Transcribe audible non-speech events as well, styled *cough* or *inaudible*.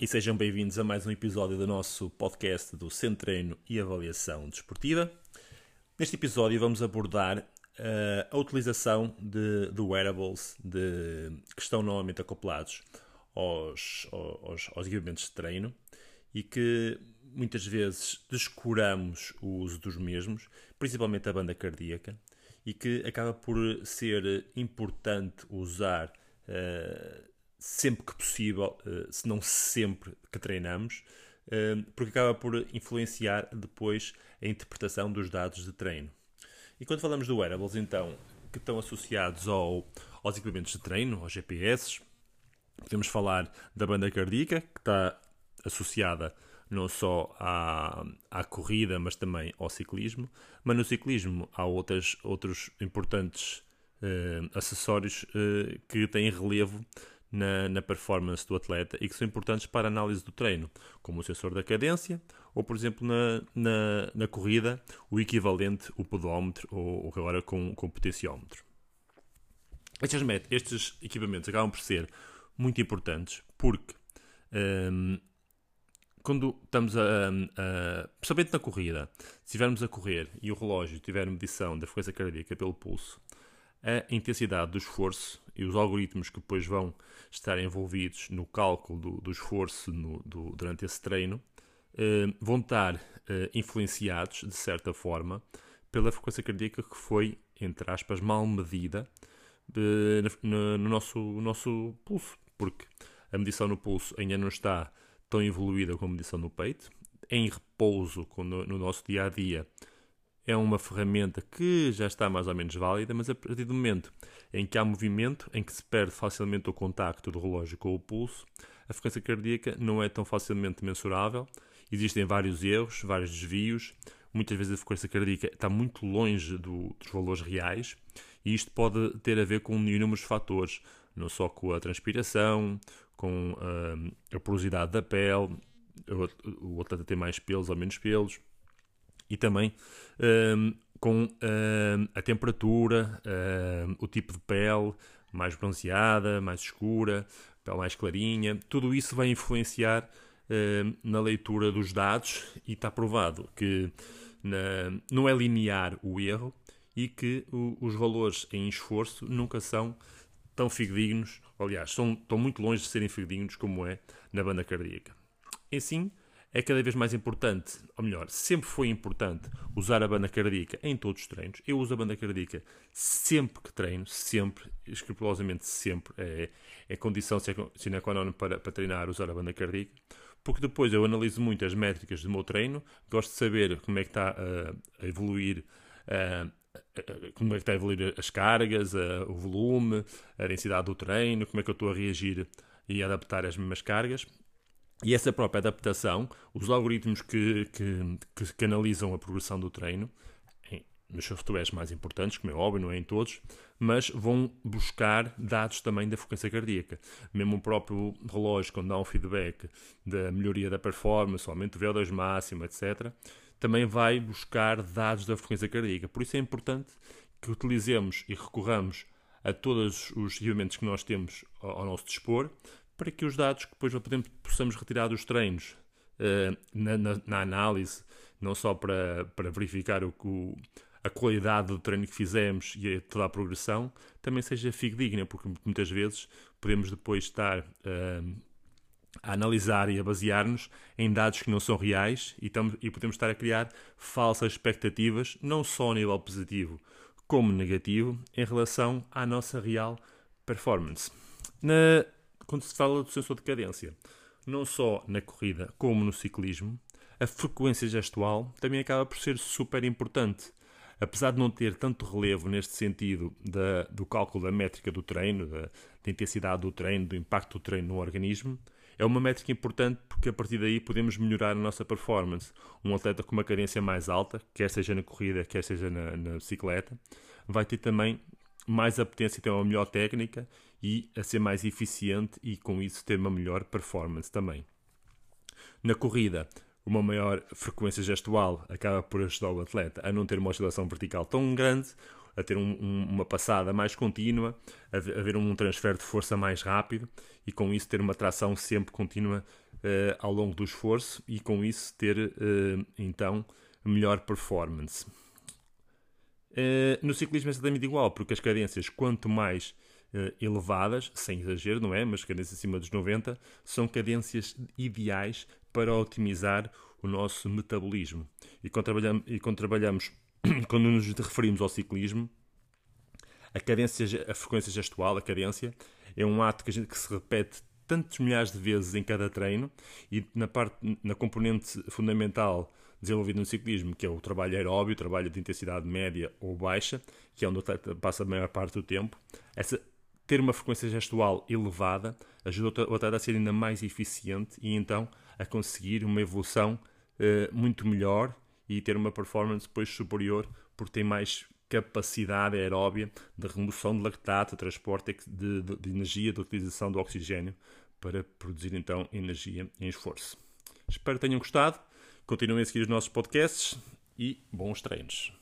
E sejam bem-vindos a mais um episódio do nosso podcast do Centro Treino e Avaliação Desportiva. Neste episódio vamos abordar uh, a utilização de, de wearables de, que estão normalmente acoplados aos, aos, aos equipamentos de treino e que muitas vezes descuramos o uso dos mesmos, principalmente a banda cardíaca, e que acaba por ser importante usar uh, sempre que possível, uh, se não sempre que treinamos, uh, porque acaba por influenciar depois a interpretação dos dados de treino. E quando falamos de wearables, então, que estão associados ao, aos equipamentos de treino, aos GPS, podemos falar da banda cardíaca, que está associada não só à, à corrida, mas também ao ciclismo. Mas no ciclismo há outras, outros importantes uh, acessórios que têm relevo na, na, performance do atleta e que são importantes para a análise do treino, como o sensor da cadência ou, por exemplo, na, na, na corrida, o equivalente, o podómetro ou, ou agora com, com o potenciómetro. Estes, estes equipamentos acabam por ser muito importantes porque um, quando estamos a, a, principalmente na corrida, se estivermos a correr e o relógio tiver medição da frequência cardíaca pelo pulso, a intensidade do esforço e os algoritmos que depois vão estar envolvidos no cálculo do, do esforço no, do, durante esse treino eh, vão estar eh, influenciados, de certa forma, pela frequência cardíaca que foi, entre aspas, mal medida eh, no, no nosso, no nosso pulso, porque a medição no pulso ainda não está tão evoluída como a medição no peito. Em repouso, no, no nosso dia a dia, é uma ferramenta que já está mais ou menos válida, mas a partir do momento em que há movimento, em que se perde facilmente o contacto do relógio com o pulso, a frequência cardíaca não é tão facilmente mensurável. Existem vários erros, vários desvios. Muitas vezes a frequência cardíaca está muito longe do, dos valores reais e isto pode ter a ver com inúmeros fatores, não só com a transpiração, com uh, a porosidade da pele, o atleta tem mais pelos ou menos pelos, e também um, com um, a temperatura, um, o tipo de pele, mais bronzeada, mais escura, pele mais clarinha, tudo isso vai influenciar na leitura dos dados e está provado que na, não é linear o erro e que o, os valores em esforço nunca são tão fidedignos, aliás, são, estão muito longe de serem fidedignos como é na banda cardíaca. Assim, é cada vez mais importante, ou melhor, sempre foi importante usar a banda cardíaca em todos os treinos. Eu uso a banda cardíaca sempre que treino, sempre, escrupulosamente sempre. É, é condição sine qua non para, para treinar usar a banda cardíaca, porque depois eu analiso muito as métricas do meu treino, gosto de saber como é que está a, a evoluir. A, como é que está a evoluir as cargas, a, o volume, a densidade do treino, como é que eu estou a reagir e adaptar as mesmas cargas. E essa própria adaptação, os algoritmos que, que, que, analisam a progressão do treino, em, nos softwares mais importantes, como é óbvio, não é em todos, mas vão buscar dados também da frequência cardíaca. Mesmo o próprio relógio, quando dá um feedback da melhoria da performance, aumento do VO2 máximo, etc., também vai buscar dados da frequência cardíaca. Por isso é importante que utilizemos e recorramos a todos os equipamentos que nós temos ao nosso dispor para que os dados que depois podemos, possamos retirar dos treinos uh, na, na, na, análise, não só para, para verificar o, o, a qualidade do treino que fizemos e toda a progressão, também seja fidedigna, porque muitas vezes podemos depois estar uh, a analisar e a basear-nos em dados que não são reais e, tam, e podemos estar a criar falsas expectativas, não só a nível positivo como negativo, em relação à nossa real performance. Na, quando se fala do sensor de cadência, não só na corrida como no ciclismo, a frequência gestual também acaba por ser super importante. Apesar de não ter tanto relevo neste sentido da, do cálculo da métrica do treino, da, da intensidade do treino, do impacto do treino no organismo, é uma métrica importante porque a partir daí podemos melhorar a nossa performance. Um atleta com uma cadência mais alta, quer seja na corrida, quer seja na, na bicicleta, vai ter também mais apetência ter uma melhor técnica e a ser mais eficiente e com isso ter uma melhor performance também. Na corrida, uma maior frequência gestual acaba por ajudar o atleta a não ter uma oscilação vertical tão grande, a ter um, um, uma passada mais contínua, a haver um transfer de força mais rápido e com isso ter uma tração sempre contínua uh, ao longo do esforço e com isso ter uh, então melhor performance. Uh, no ciclismo é exatamente igual, porque as cadências, quanto mais elevadas, sem exagero, não é? Mas cadências acima dos 90, são cadências ideais para otimizar o nosso metabolismo. E quando trabalhamos, e quando, trabalhamos *clears throat* quando nos referimos ao ciclismo, a cadência, a frequência gestual, a cadência, é um ato que, gente, que se repete tantos milhares de vezes em cada treino e na parte na componente fundamental desenvolvida no ciclismo, que é o trabalho aeróbio, o trabalho de intensidade média ou baixa, que é onde passa a maior parte do tempo, essa ter uma frequência gestual elevada ajuda o atleta a ser ainda mais eficiente e então a conseguir uma evolução uh, muito melhor e ter uma performance depois superior porque tem mais capacidade aeróbia de remoção de lactato, transporte de, de, de energia, de utilização do oxigênio para produzir então energia em esforço. Espero que tenham gostado. Continuem a seguir os nossos podcasts e bons treinos.